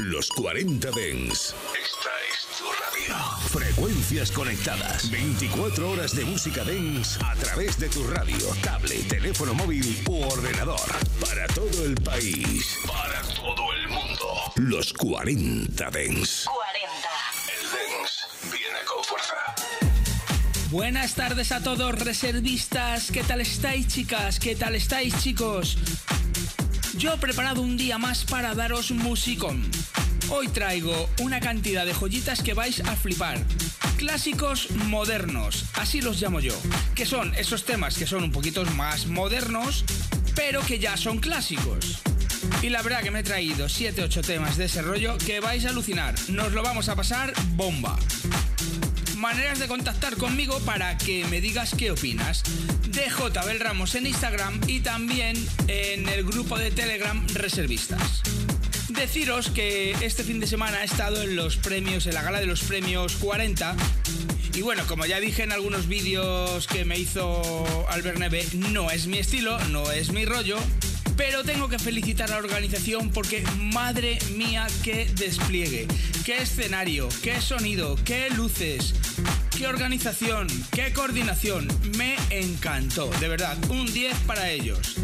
Los 40 Dens. Esta es tu radio. Frecuencias conectadas. 24 horas de música Dens a través de tu radio, tablet, teléfono móvil u ordenador. Para todo el país. Para todo el mundo. Los 40 Dens. 40. El Dens viene con fuerza. Buenas tardes a todos reservistas, ¿qué tal estáis chicas? ¿Qué tal estáis chicos? Yo he preparado un día más para daros musicón. Hoy traigo una cantidad de joyitas que vais a flipar. Clásicos modernos, así los llamo yo. Que son esos temas que son un poquito más modernos, pero que ya son clásicos. Y la verdad que me he traído 7-8 temas de ese rollo que vais a alucinar. Nos lo vamos a pasar bomba maneras de contactar conmigo para que me digas qué opinas. DJ Abel Ramos en Instagram y también en el grupo de Telegram Reservistas. Deciros que este fin de semana he estado en los premios, en la gala de los premios 40. Y bueno, como ya dije en algunos vídeos que me hizo Albert Neve, no es mi estilo, no es mi rollo. Pero tengo que felicitar a la organización porque madre mía, qué despliegue, qué escenario, qué sonido, qué luces, qué organización, qué coordinación. Me encantó, de verdad, un 10 para ellos.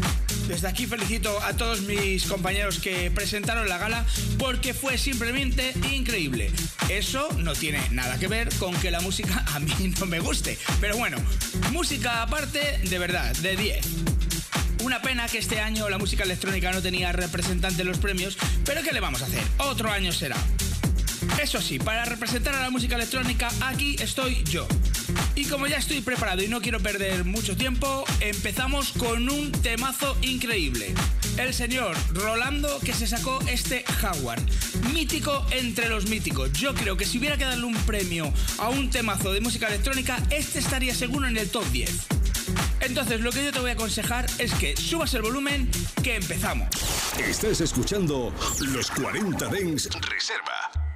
Desde aquí felicito a todos mis compañeros que presentaron la gala porque fue simplemente increíble. Eso no tiene nada que ver con que la música a mí no me guste. Pero bueno, música aparte, de verdad, de 10. Una pena que este año la música electrónica no tenía representante en los premios, pero ¿qué le vamos a hacer? Otro año será. Eso sí, para representar a la música electrónica, aquí estoy yo. Y como ya estoy preparado y no quiero perder mucho tiempo, empezamos con un temazo increíble. El señor Rolando que se sacó este Jaguar. Mítico entre los míticos. Yo creo que si hubiera que darle un premio a un temazo de música electrónica, este estaría seguro en el top 10. Entonces lo que yo te voy a aconsejar es que subas el volumen, que empezamos. Estás escuchando Los 40 Dens Reserva.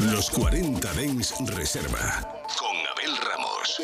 Los 40 Dens Reserva con Abel Ramos.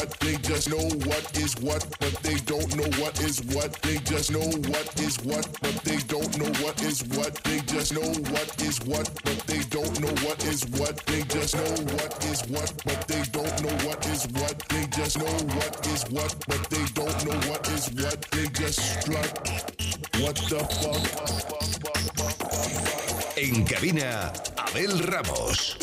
What, they just know what is what, but they don't know what is what, they just know what is what, but they don't know what is what, they just know what is what, but they don't know what is what, they just know what is what, but they don't know what is what, they just know what is what, but they don't know what is what, they just strut. What the fuck? En cabina, Abel Ramos.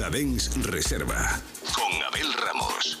40 Dens Reserva. Con Abel Ramos.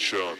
Nation.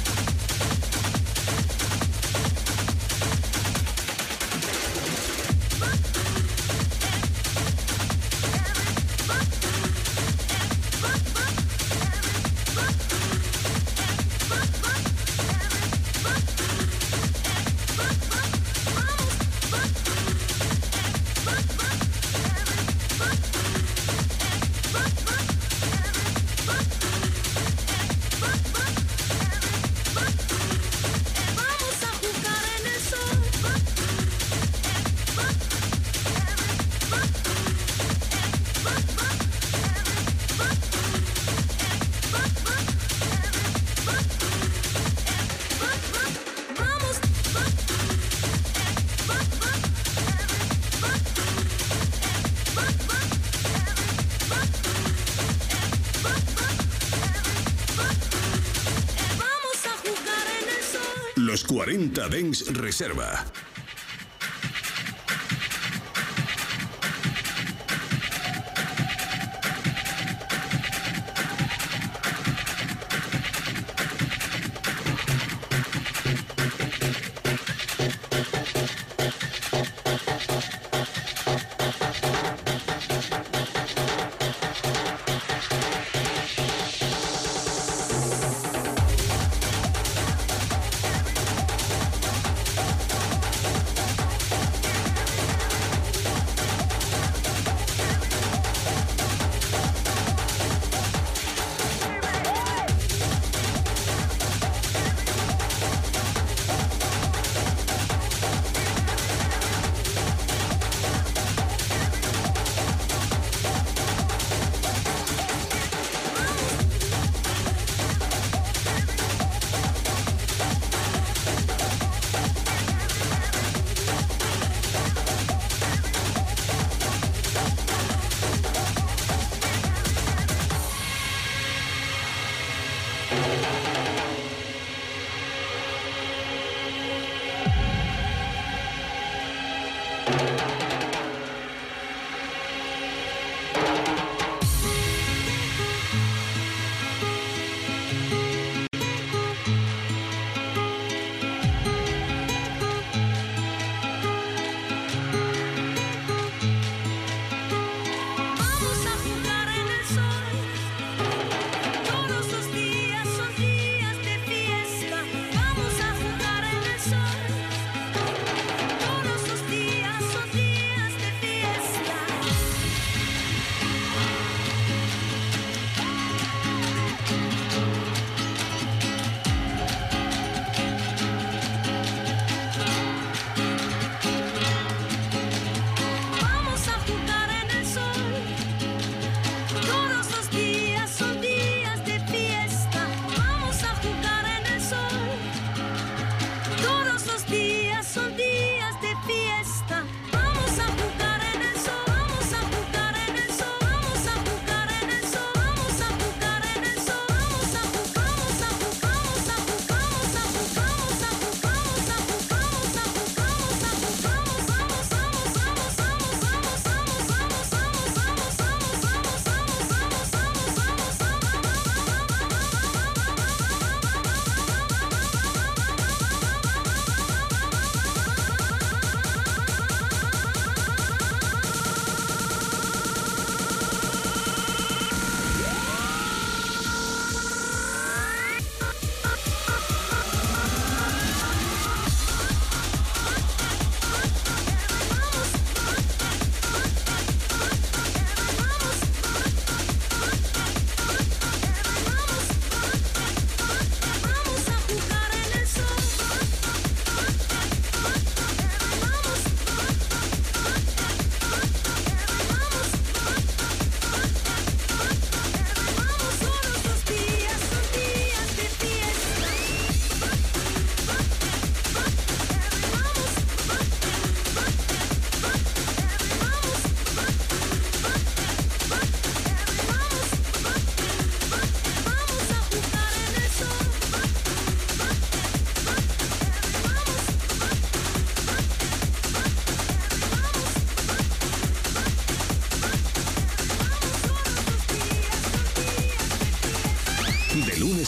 40 Dens Reserva.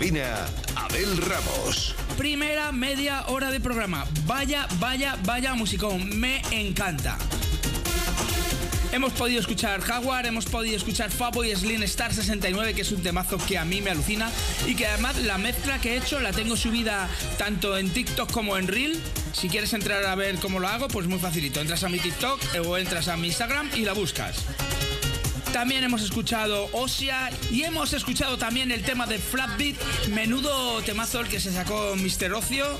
Cabina, Abel Ramos. Primera media hora de programa. Vaya, vaya, vaya musicón. Me encanta. Hemos podido escuchar Jaguar, hemos podido escuchar Fabo y Slim Star 69, que es un temazo que a mí me alucina y que además la mezcla que he hecho la tengo subida tanto en TikTok como en Reel. Si quieres entrar a ver cómo lo hago, pues muy facilito. Entras a mi TikTok o entras a mi Instagram y la buscas. También hemos escuchado Osia y hemos escuchado también el tema de Flatbeat, menudo temazo el que se sacó Mr. Ocio.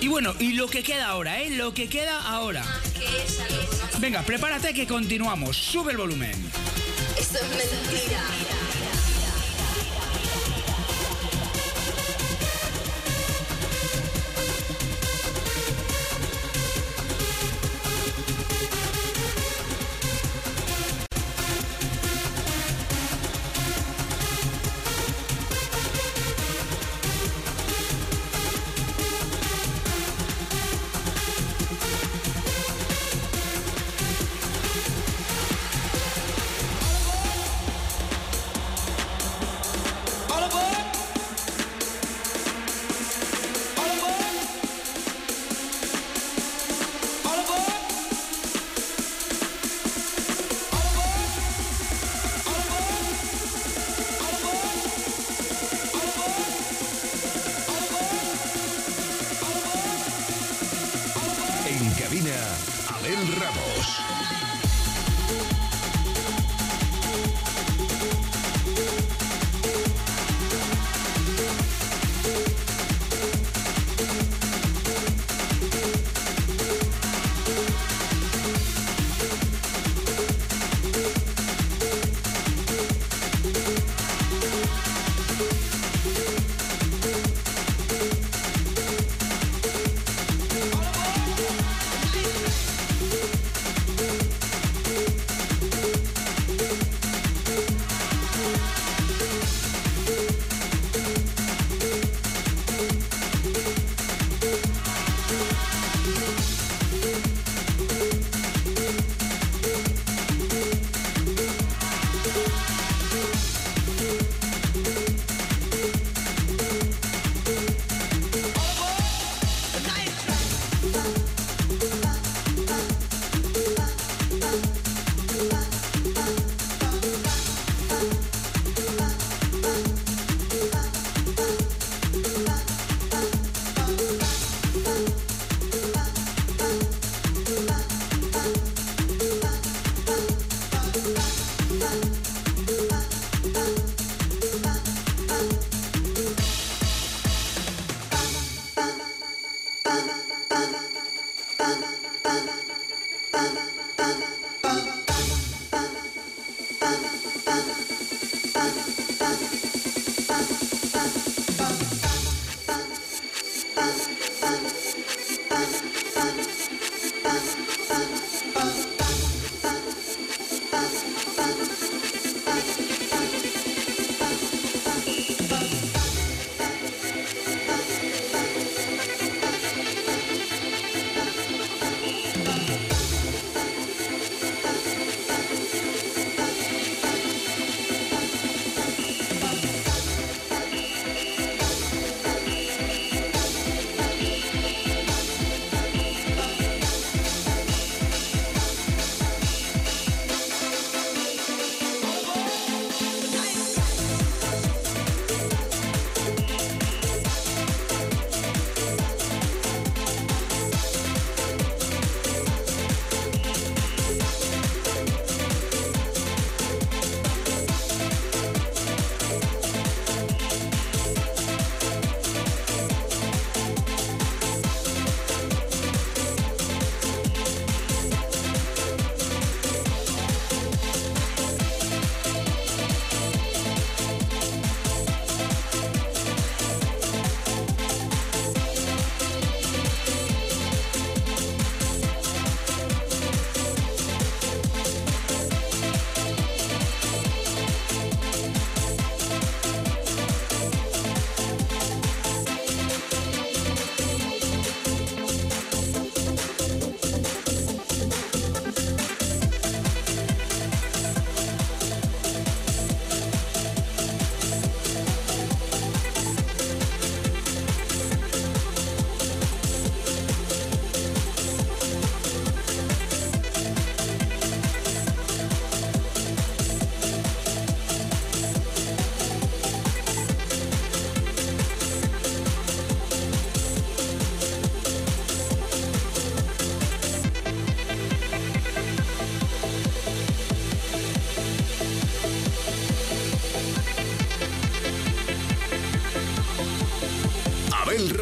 Y bueno, y lo que queda ahora, ¿eh? Lo que queda ahora. Venga, prepárate que continuamos. Sube el volumen. Esto es mentira.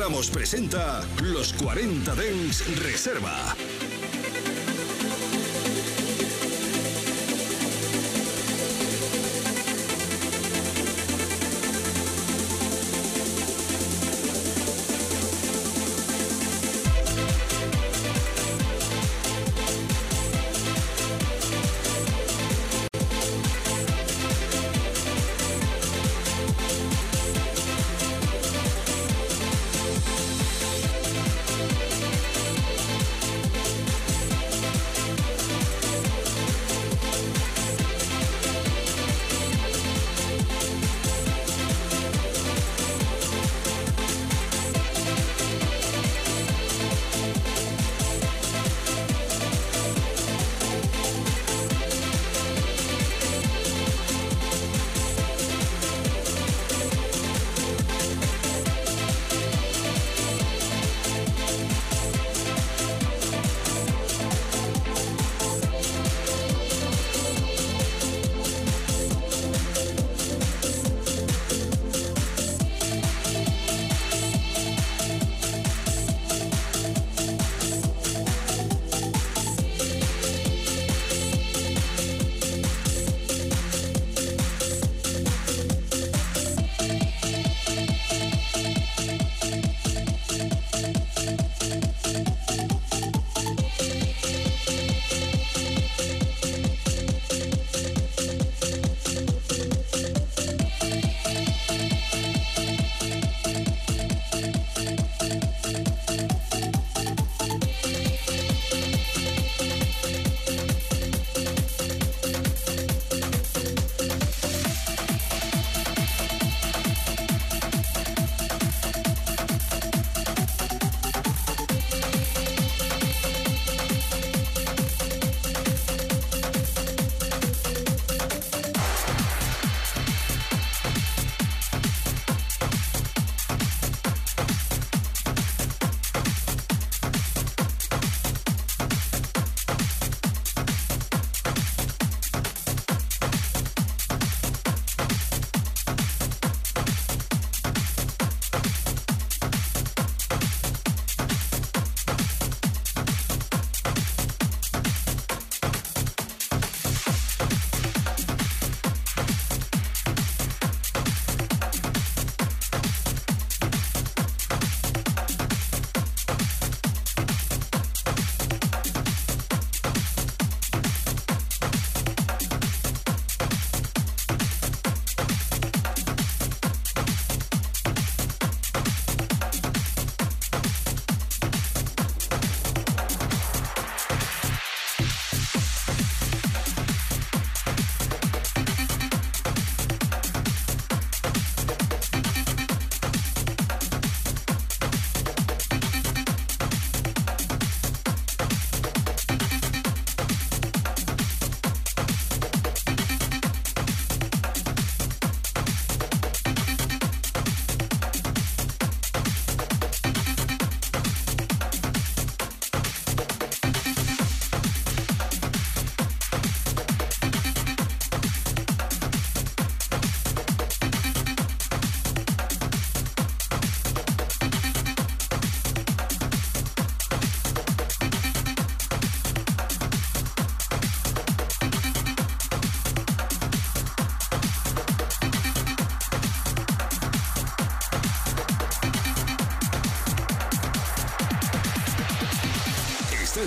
Ramos presenta Los 40 Dens Reserva.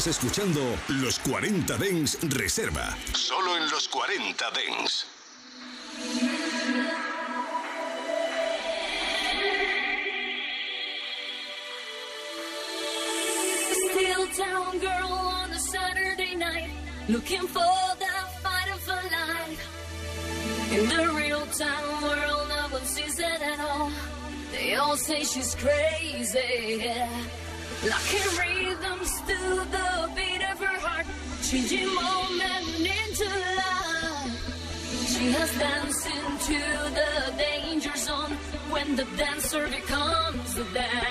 Estás escuchando los 40 Dens Reserva. Solo en los 40 Dens. Still town girl on a Saturday night, looking for the fight of a life. In the real time world, no one sees it at all. They all say she's crazy. Locking rhythms changing moment into life. She has danced into the danger zone when the dancer becomes the dance.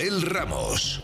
Abel Ramos.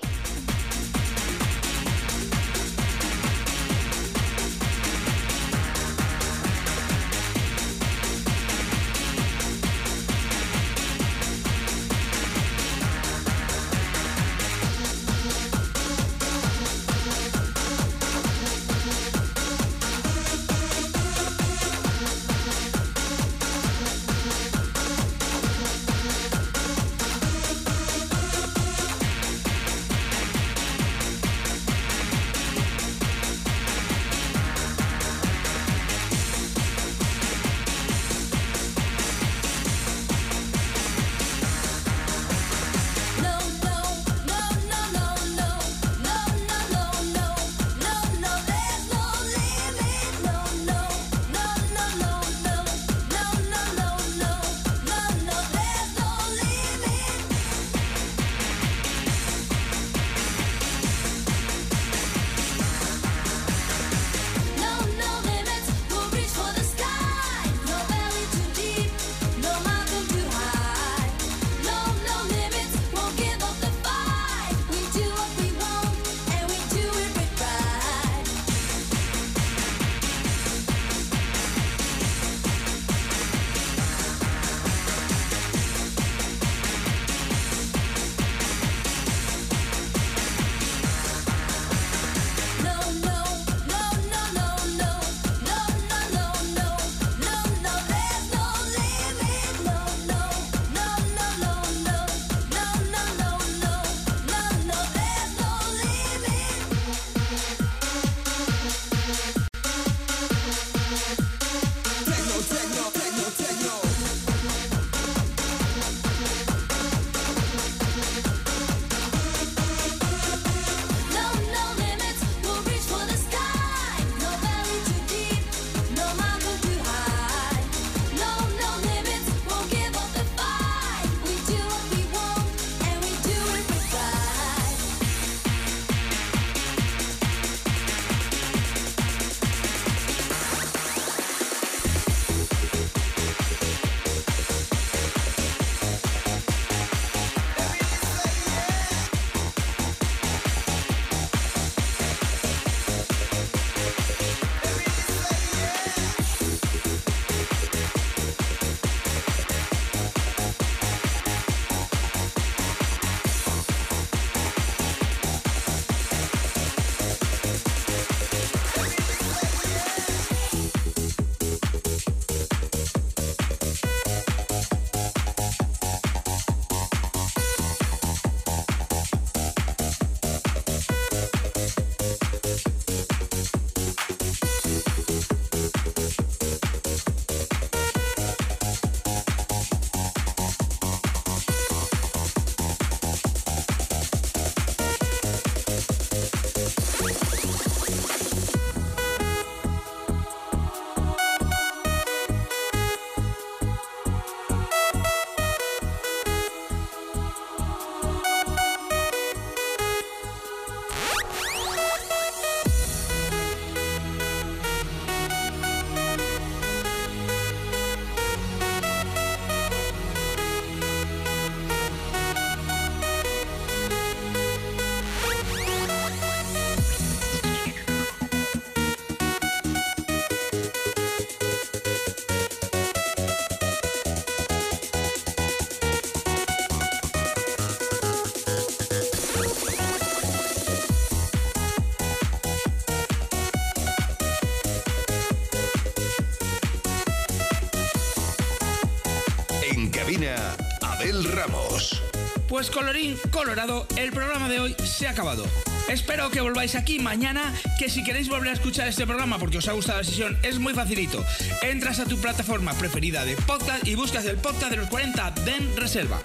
Colorín colorado, el programa de hoy se ha acabado. Espero que volváis aquí mañana, que si queréis volver a escuchar este programa porque os ha gustado la sesión, es muy facilito. Entras a tu plataforma preferida de podcast y buscas el podcast de los 40 Den Reserva.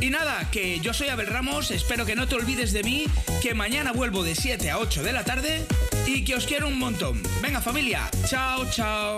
Y nada, que yo soy Abel Ramos, espero que no te olvides de mí, que mañana vuelvo de 7 a 8 de la tarde y que os quiero un montón. Venga familia, chao, chao.